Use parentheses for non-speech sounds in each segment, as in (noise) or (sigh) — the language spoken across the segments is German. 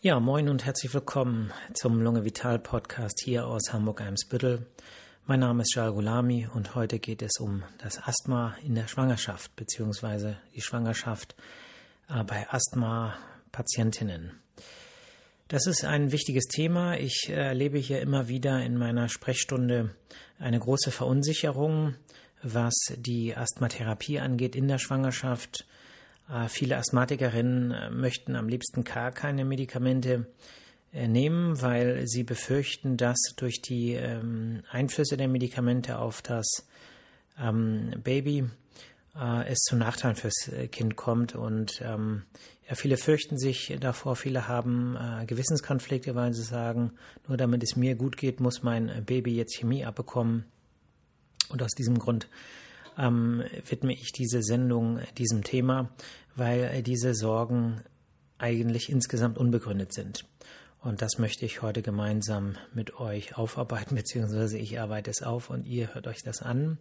Ja, moin und herzlich willkommen zum Lunge Vital Podcast hier aus Hamburg-Eimsbüttel. Mein Name ist Jal Gulami und heute geht es um das Asthma in der Schwangerschaft bzw. die Schwangerschaft äh, bei Asthma-Patientinnen. Das ist ein wichtiges Thema. Ich erlebe hier immer wieder in meiner Sprechstunde eine große Verunsicherung, was die Asthmatherapie angeht in der Schwangerschaft äh, viele Asthmatikerinnen äh, möchten am liebsten gar keine Medikamente äh, nehmen, weil sie befürchten, dass durch die ähm, Einflüsse der Medikamente auf das ähm, Baby es zu Nachteilen fürs Kind kommt. Und ähm, ja, viele fürchten sich davor, viele haben Gewissenskonflikte, weil sie sagen, nur damit es mir gut geht, muss mein Baby jetzt Chemie abbekommen. Und aus diesem Grund ähm, widme ich diese Sendung diesem Thema, weil diese Sorgen eigentlich insgesamt unbegründet sind. Und das möchte ich heute gemeinsam mit euch aufarbeiten, (laughs) beziehungsweise ich arbeite es auf und ihr hört euch das an.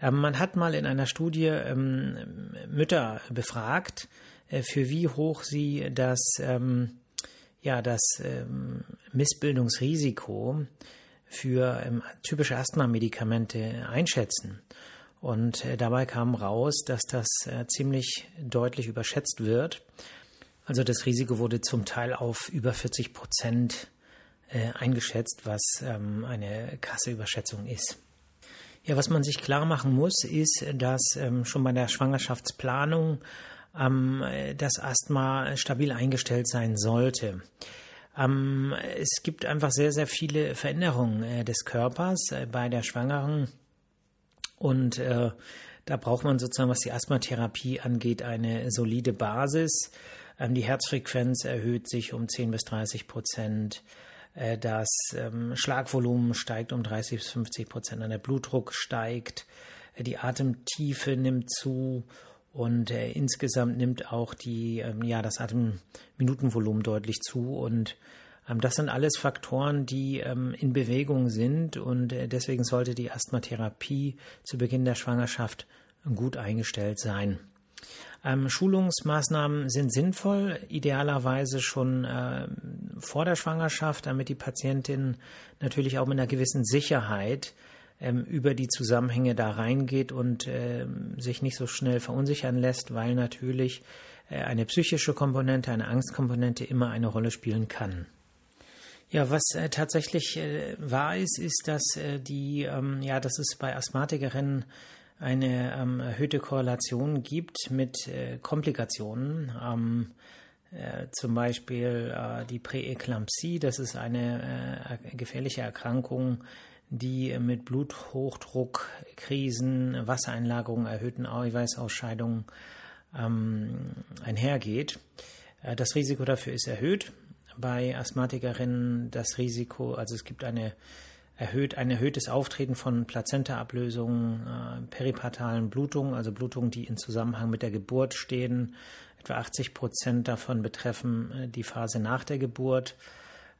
Ähm, man hat mal in einer Studie ähm, Mütter befragt, äh, für wie hoch sie das, ähm, ja, das ähm, Missbildungsrisiko für ähm, typische Asthma-Medikamente einschätzen. Und äh, dabei kam raus, dass das äh, ziemlich deutlich überschätzt wird. Also das Risiko wurde zum Teil auf über 40 Prozent äh, eingeschätzt, was ähm, eine krasse Überschätzung ist. Ja, was man sich klar machen muss, ist, dass ähm, schon bei der Schwangerschaftsplanung ähm, das Asthma stabil eingestellt sein sollte. es gibt einfach sehr, sehr viele Veränderungen des Körpers bei der Schwangeren und äh, da braucht man sozusagen, was die Asthmatherapie angeht, eine solide Basis. Ähm, die Herzfrequenz erhöht sich um 10 bis 30 Prozent. Äh, das ähm, Schlagvolumen steigt um 30 bis 50 Prozent. Der Blutdruck steigt. Äh, die Atemtiefe nimmt zu. Und äh, insgesamt nimmt auch die, ähm, ja, das Atemminutenvolumen deutlich zu. Und das sind alles Faktoren, die ähm, in Bewegung sind und äh, deswegen sollte die Asthmatherapie zu Beginn der Schwangerschaft gut eingestellt sein. Ähm, Schulungsmaßnahmen sind sinnvoll, idealerweise schon vor der Schwangerschaft, damit die Patientin natürlich auch mit einer gewissen Sicherheit ähm, über die Zusammenhänge da reingeht und sich nicht so schnell verunsichern lässt, weil natürlich äh, eine psychische Komponente, eine Angstkomponente immer eine Rolle spielen kann. Ja, was äh, tatsächlich äh, wahr ist, ist, dass äh, die, ähm, ja, dass es bei Asthmatikerinnen eine ähm, erhöhte Korrelation gibt mit äh, Komplikationen. Ähm, äh, zum Beispiel äh, die Präeklampsie, das ist eine gefährliche Erkrankung, die mit Bluthochdruck, Krisen, Wassereinlagerungen, erhöhten Eiweißausscheidungen ähm, einhergeht. das Risiko dafür ist erhöht bei Asthmatikerinnen das Risiko, also es gibt eine erhöht, ein erhöhtes Auftreten von Plazentaablösungen, äh, peripartalen Blutungen, also Blutungen, die in Zusammenhang mit der Geburt stehen. Etwa 80 Prozent davon betreffen äh, die Phase nach der Geburt.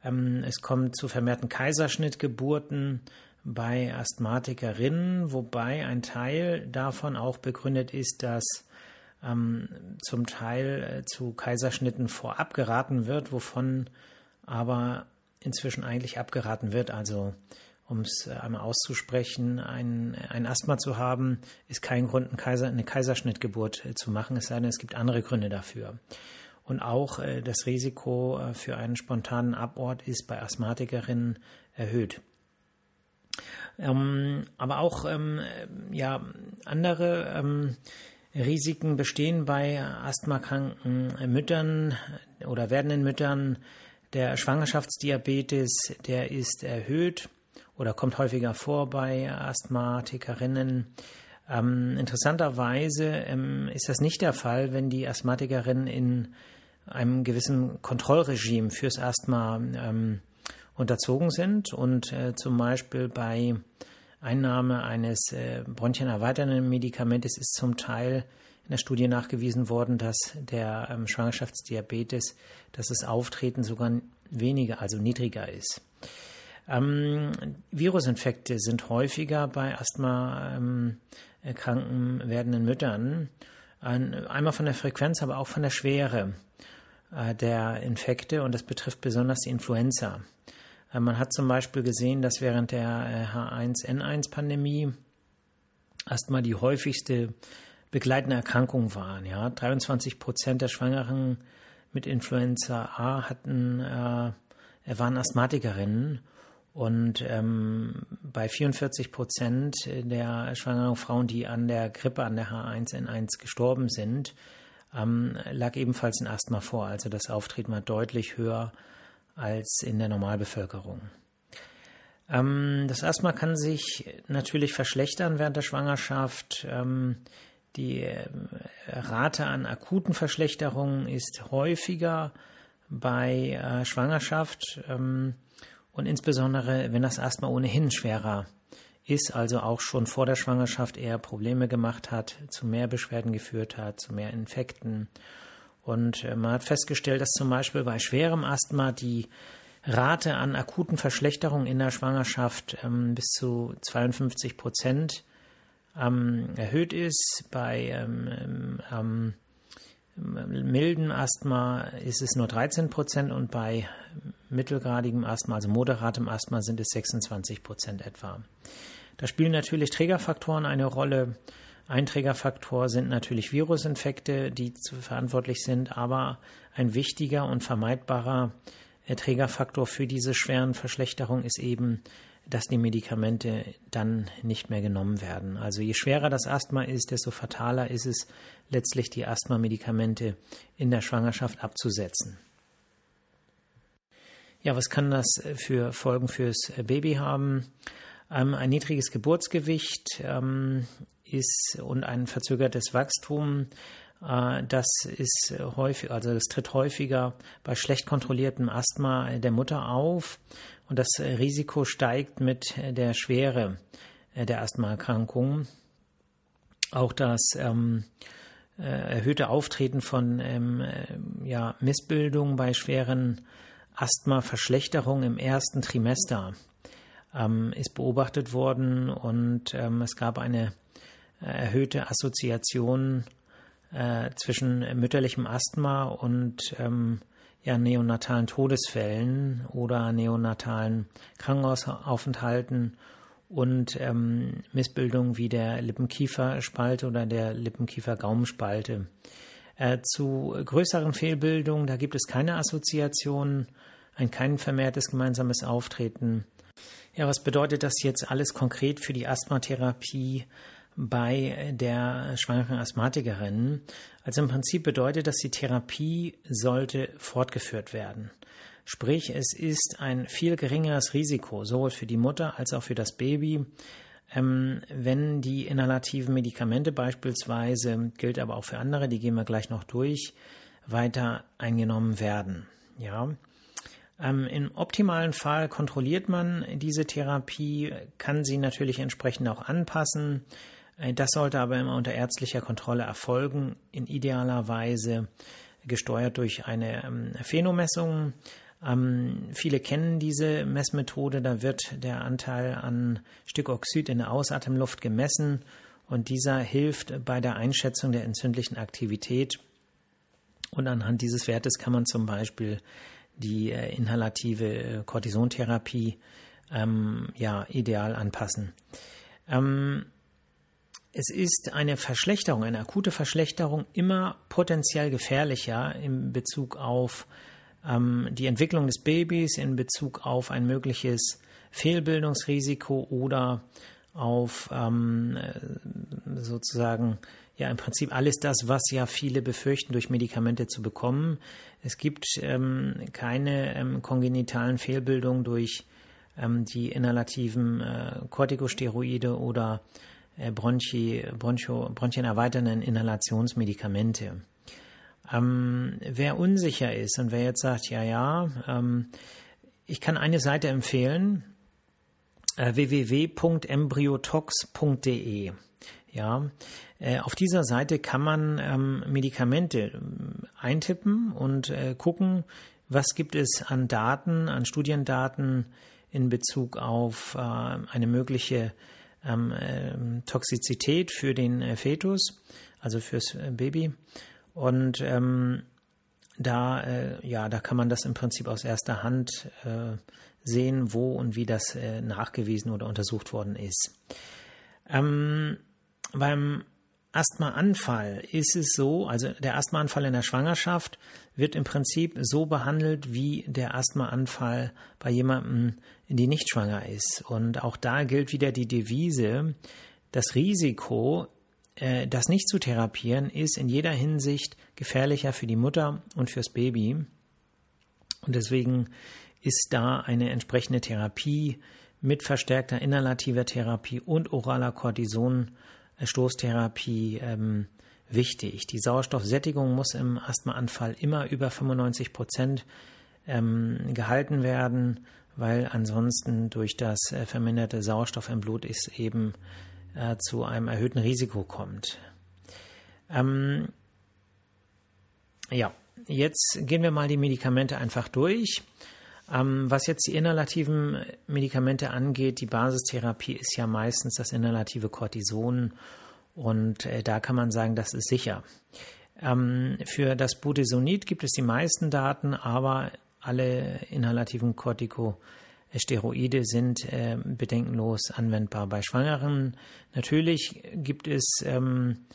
Ähm, es kommt zu vermehrten Kaiserschnittgeburten bei Asthmatikerinnen, wobei ein Teil davon auch begründet ist, dass ähm, zum Teil äh, zu Kaiserschnitten vorab geraten wird, wovon aber inzwischen eigentlich abgeraten wird. Also um es äh, einmal auszusprechen, ein, ein Asthma zu haben, ist kein Grund, ein Kaiser, eine Kaiserschnittgeburt äh, zu machen, es sei denn, es gibt andere Gründe dafür. Und auch äh, das Risiko äh, für einen spontanen Abort ist bei Asthmatikerinnen erhöht. Ähm, aber auch ähm, ja, andere ähm, Risiken bestehen bei asthmakranken Müttern oder werdenden Müttern. Der Schwangerschaftsdiabetes, der ist erhöht oder kommt häufiger vor bei Asthmatikerinnen. Ähm, interessanterweise ähm, ist das nicht der Fall, wenn die Asthmatikerinnen in einem gewissen Kontrollregime fürs Asthma ähm, unterzogen sind und äh, zum Beispiel bei Einnahme eines äh, bronchienerweiternden Medikamentes ist zum Teil in der Studie nachgewiesen worden, dass der ähm, Schwangerschaftsdiabetes, dass das Auftreten sogar weniger, also niedriger ist. Ähm, Virusinfekte sind häufiger bei Asthma ähm, erkrankten werdenden Müttern. Ein, einmal von der Frequenz, aber auch von der Schwere. äh, der Infekte und das betrifft besonders die Influenza. Äh, man hat zum Beispiel gesehen, dass während der H1N1-Pandemie Asthma die häufigste begleitende Erkrankung war. Ja, 23 Prozent der Schwangeren mit Influenza A hatten, äh, waren Asthmatikerinnen und ähm, bei 44 Prozent der schwangeren Frauen, die an der Grippe, an der H1N1 gestorben sind, ähm, lag ebenfalls ein Asthma vor. Also das Auftreten war deutlich höher als in der Normalbevölkerung. Ähm, das Asthma kann sich natürlich verschlechtern während der Schwangerschaft. Ähm, die äh, Rate an akuten Verschlechterungen ist häufiger bei äh, Schwangerschaft ähm, und insbesondere, wenn das Asthma ohnehin schwerer ist, also auch schon vor der Schwangerschaft eher Probleme gemacht hat, zu mehr Beschwerden geführt hat, zu mehr Infekten. Und äh, man hat festgestellt, dass zum Beispiel bei schwerem Asthma die Rate an akuten Verschlechterungen in der Schwangerschaft ähm, bis zu 52 Prozent ähm, erhöht ist. Bei ähm, ähm, milden Asthma ist es nur 13 Prozent und bei mittelgradigem Asthma, also moderatem Asthma, sind es 26 Prozent etwa. Da spielen natürlich Trägerfaktoren eine Rolle. Ein Trägerfaktor sind natürlich Virusinfekte, die verantwortlich sind, aber ein wichtiger und vermeidbarer Trägerfaktor für diese schweren Verschlechterungen ist eben dass die Medikamente dann nicht mehr genommen werden. Also je schwerer das Asthma ist, desto fataler ist es letztlich die Asthma-Medikamente in der Schwangerschaft abzusetzen. Ja, was kann das für Folgen fürs Baby haben? Ähm, ein niedriges Geburtsgewicht ähm, ist und ein verzögertes Wachstum. Äh, das ist häufig, also das tritt häufiger bei schlecht kontrolliertem Asthma der Mutter auf und das Risiko steigt mit der Schwere der Asthmaerkrankung. Auch das ähm, äh, erhöhte Auftreten von ähm, äh, ja, Missbildungen bei schweren Asthma-Verschlechterungen im ersten Trimester ähm, ist beobachtet worden und ähm, es gab eine erhöhte Assoziation äh, zwischen mütterlichem Asthma und ähm, ja, neonatalen Todesfällen oder neonatalen Krankenhausaufenthalten und ähm, Missbildungen wie der Lippenkieferspalte oder der Lippenkiefer-Gaumenspalte. Äh, zu größeren Fehlbildungen, da gibt es keine Assoziationen, ein kein vermehrtes gemeinsames Auftreten. Ja, was bedeutet das jetzt alles konkret für die Asthmatherapie bei der schwangeren Asthmatikerin. Also im Prinzip bedeutet das, die Therapie sollte fortgeführt werden. Sprich, es ist ein viel geringeres Risiko, sowohl für die Mutter als auch für das Baby, ähm, wenn die inhalativen Medikamente beispielsweise, gilt aber auch für andere, die gehen wir gleich noch durch, weiter eingenommen werden. Ja. Ähm, Im optimalen Fall kontrolliert man diese Therapie, kann sie natürlich entsprechend auch anpassen. Äh, das sollte aber immer unter ärztlicher Kontrolle erfolgen, in idealer Weise gesteuert durch eine ähm, Phenomessung. Ähm, viele kennen diese Messmethode, da wird der Anteil an Stickoxid in der Ausatemluft gemessen und dieser hilft bei der Einschätzung der entzündlichen Aktivität. Und anhand dieses Wertes kann man zum Beispiel die äh, inhalative Cortisontherapie ähm, ja, ideal anpassen. Ähm, es ist eine Verschlechterung, eine akute Verschlechterung immer potenziell gefährlicher in Bezug auf ähm, die Entwicklung des Babys, in Bezug auf ein mögliches Fehlbildungsrisiko oder auf ähm, sozusagen ja im Prinzip alles das, was ja viele befürchten, durch Medikamente zu bekommen. Es gibt ähm, keine ähm, kongenitalen Fehlbildungen durch ähm, die inhalativen äh, Corticosteroide oder äh, Bronchi, Broncho, bronchienerweiternden Inhalationsmedikamente. Ähm, wer unsicher ist und wer jetzt sagt, ja, ja, ähm, ich kann eine Seite empfehlen, äh, www.embryotox.de. Ja, äh, auf dieser Seite kann man ähm, Medikamente äh, eintippen und äh, gucken, was gibt es an Daten, an Studiendaten in Bezug auf äh, eine mögliche ähm, ähm, Toxizität für den äh, Fetus, also fürs äh, Baby. Und ähm, da, äh, ja, da kann man das im Prinzip aus erster Hand äh, sehen, wo und wie das äh, nachgewiesen oder untersucht worden ist. Ähm, beim Asthmaanfall ist es so, also der Asthmaanfall in der Schwangerschaft wird im Prinzip so behandelt wie der Asthmaanfall bei jemandem, die nicht schwanger ist. Und auch da gilt wieder die Devise, das Risiko, äh, das nicht zu therapieren, ist in jeder Hinsicht gefährlicher für die Mutter und fürs Baby. Und deswegen ist da eine entsprechende Therapie mit verstärkter inhalativer Therapie und oraler Cortison-Stoßtherapie ähm, wichtig. Die Sauerstoffsättigung muss im Asthmaanfall immer über 95 Prozent ähm, gehalten werden, weil ansonsten durch das äh, verminderte Sauerstoff im Blut es eben äh, zu einem erhöhten Risiko kommt. Ähm, ja, jetzt gehen wir mal die Medikamente einfach durch. Ähm, was jetzt die inhalativen Medikamente angeht, die Basistherapie ist ja meistens das inhalative Cortison und äh, da kann man sagen, das ist sicher. Ähm, für das Budesonid gibt es die meisten Daten, aber alle inhalativen Corticosteroide sind äh, bedenkenlos anwendbar bei Schwangeren. Natürlich gibt es ähm,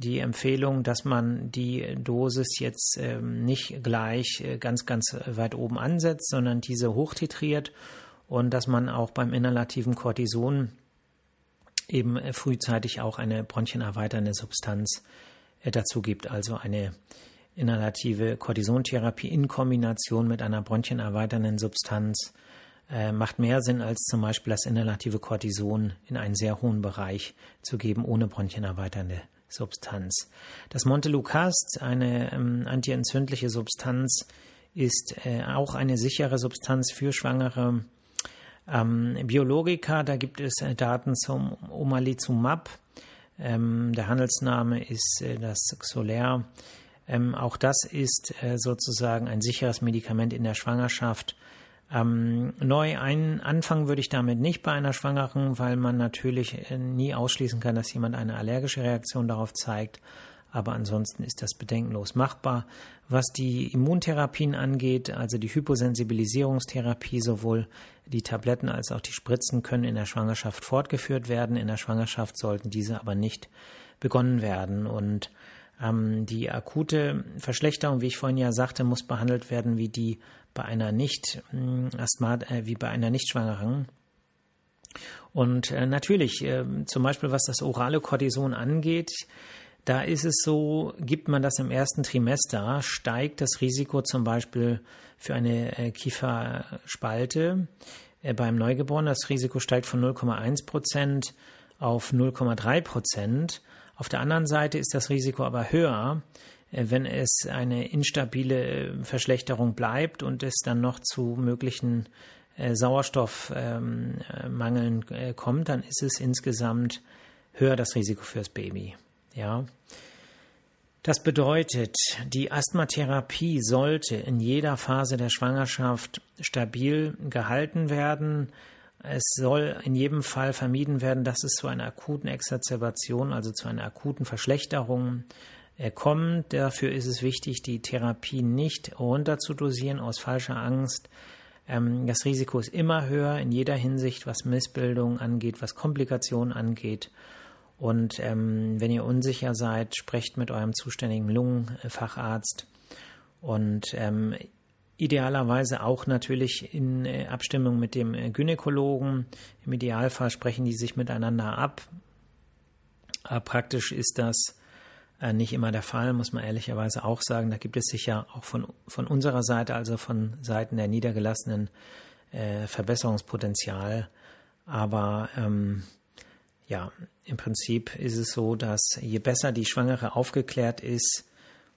die Empfehlung, dass man die Dosis jetzt ähm, nicht gleich äh, ganz, ganz weit oben ansetzt, sondern diese hochtitriert und dass man auch beim inhalativen Cortison eben frühzeitig auch eine bronchienerweiternde Substanz äh, dazu gibt, also eine inhalative Cortisontherapie in Kombination mit einer bronchienerweiternden Substanz äh, macht mehr Sinn, als zum Beispiel das inhalative Cortison in einen sehr hohen Bereich zu geben, ohne bronchienerweiternde Substanz. Das Montelukast, eine ähm, antientzündliche Substanz, ist äh, auch eine sichere Substanz für Schwangere. Ähm, Biologika, da gibt es äh, Daten zum Omalizumab. Ähm, der Handelsname ist äh, das Xolair. Ähm, auch das ist äh, sozusagen ein sicheres Medikament in der Schwangerschaft ähm, neu ein, anfangen würde ich damit nicht bei einer Schwangeren, weil man natürlich äh, nie ausschließen kann, dass jemand eine allergische Reaktion darauf zeigt. Aber ansonsten ist das bedenkenlos machbar. Was die Immuntherapien angeht, also die Hyposensibilisierungstherapie, sowohl die Tabletten als auch die Spritzen können in der Schwangerschaft fortgeführt werden. In der Schwangerschaft sollten diese aber nicht begonnen werden. Und ähm, die akute Verschlechterung, wie ich vorhin ja sagte, muss behandelt werden wie die bei einer nicht Asthmat, äh, wie bei einer Nichtschwangeren. Und äh, natürlich, äh, zum Beispiel was das orale Cortison angeht, da ist es so, gibt man das im ersten Trimester, steigt das Risiko zum Beispiel für eine äh, Kieferspalte äh, beim Neugeborenen. Das Risiko steigt von 0,1 Prozent auf 0,3 Prozent. Auf der anderen Seite ist das Risiko aber höher, wenn es eine instabile äh, Verschlechterung bleibt und es dann noch zu möglichen äh, Sauerstoffmangeln kommt, dann ist es insgesamt höher das Risiko fürs Baby. Ja. Das bedeutet, die Asthmatherapie sollte in jeder Phase der Schwangerschaft stabil gehalten werden. Es soll in jedem Fall vermieden werden, dass es zu einer akuten Exazerbation, also zu einer akuten Verschlechterung kommt. Dafür ist es wichtig, die Therapie nicht runter zu dosieren aus falscher Angst. Ähm, das Risiko ist immer höher in jeder Hinsicht, was Missbildung angeht, was Komplikationen angeht. Und ähm, wenn ihr unsicher seid, sprecht mit eurem zuständigen Lungenfacharzt und ähm, idealerweise auch natürlich in äh, Abstimmung mit dem äh, Gynäkologen. Im Idealfall sprechen die sich miteinander ab. Aber praktisch ist das nicht immer der Fall, muss man ehrlicherweise auch sagen. Da gibt es sicher auch von, von unserer Seite, also von Seiten der Niedergelassenen, äh, Verbesserungspotenzial. Aber ähm, ja, im Prinzip ist es so, dass je besser die Schwangere aufgeklärt ist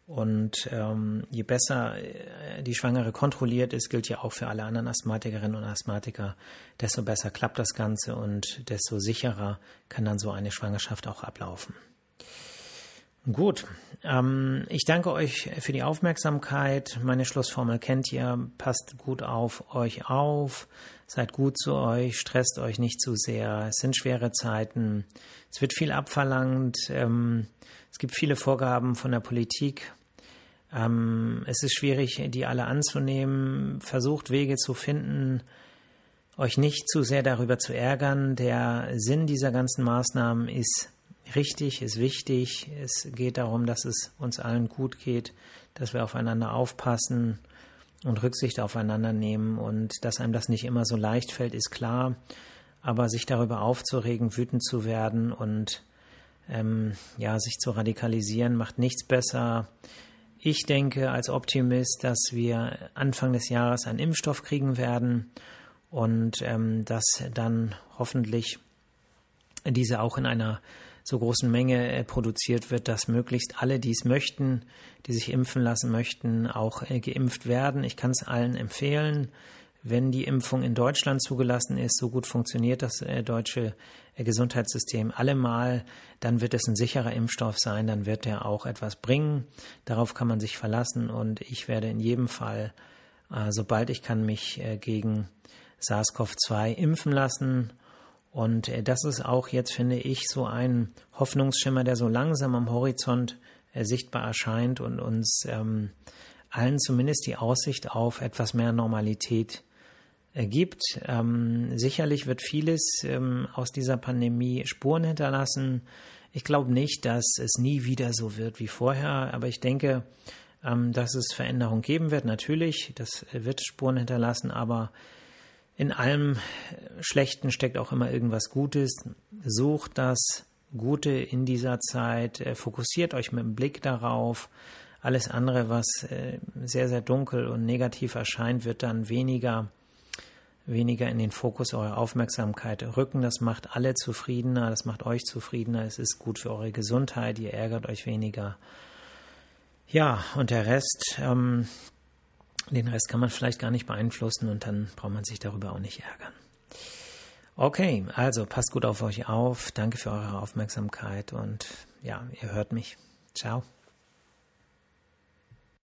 und ähm, je besser äh, die Schwangere kontrolliert ist, gilt ja auch für alle anderen Asthmatikerinnen und Asthmatiker, desto besser klappt das Ganze und desto sicherer kann dann so eine Schwangerschaft auch ablaufen. Gut, ähm, ich danke euch für die Aufmerksamkeit. Meine Schlussformel kennt ihr. Passt gut auf euch auf. Seid gut zu euch. Stresst euch nicht zu sehr. Es sind schwere Zeiten. Es wird viel abverlangt. Ähm, es gibt viele Vorgaben von der Politik. Ähm, es ist schwierig, die alle anzunehmen. Versucht Wege zu finden, euch nicht zu sehr darüber zu ärgern. Der Sinn dieser ganzen Maßnahmen ist richtig, ist wichtig. Es geht darum, dass es uns allen gut geht, dass wir aufeinander aufpassen und Rücksicht aufeinander nehmen. Und dass einem das nicht immer so leicht fällt, ist klar. Aber sich darüber aufzuregen, wütend zu werden und ähm, ja, sich zu radikalisieren, macht nichts besser. Ich denke als Optimist, dass wir Anfang des Jahres einen Impfstoff kriegen werden und ähm, dass dann hoffentlich diese auch in einer so großen Menge äh, produziert wird, dass möglichst alle, die es möchten, die sich impfen lassen möchten, auch äh, geimpft werden. Ich kann es allen empfehlen. Wenn die Impfung in Deutschland zugelassen ist, so gut funktioniert das äh, deutsche Gesundheitssystem allemal, dann wird es ein sicherer Impfstoff sein, dann wird er auch etwas bringen. Darauf kann man sich verlassen und ich werde in jedem Fall, sobald ich kann, mich gegen SARS-CoV-2 impfen lassen. Und äh, das ist auch jetzt, finde ich, so ein Hoffnungsschimmer, der so langsam am Horizont äh, sichtbar erscheint und uns ähm, allen zumindest die Aussicht auf etwas mehr Normalität äh, gibt. Ähm, sicherlich wird vieles ähm, aus dieser Pandemie Spuren hinterlassen. Ich glaube nicht, dass es nie wieder so wird wie vorher, aber ich denke, ähm, dass es Veränderungen geben wird. Natürlich, das wird Spuren hinterlassen, aber in allem Schlechten steckt auch immer irgendwas Gutes. Sucht das Gute in dieser Zeit, äh, fokussiert euch mit dem Blick darauf. Alles andere, was äh, sehr, sehr dunkel und negativ erscheint, wird dann weniger, weniger in den Fokus eurer Aufmerksamkeit rücken. Das macht alle zufriedener, das macht euch zufriedener. Es ist gut für eure Gesundheit, ihr ärgert euch weniger. Ja, und der Rest, ähm, den Rest kann man vielleicht gar nicht beeinflussen und dann braucht man sich darüber auch nicht ärgern. Okay, also passt gut auf euch auf. Danke für eure Aufmerksamkeit und ja, ihr hört mich. Ciao.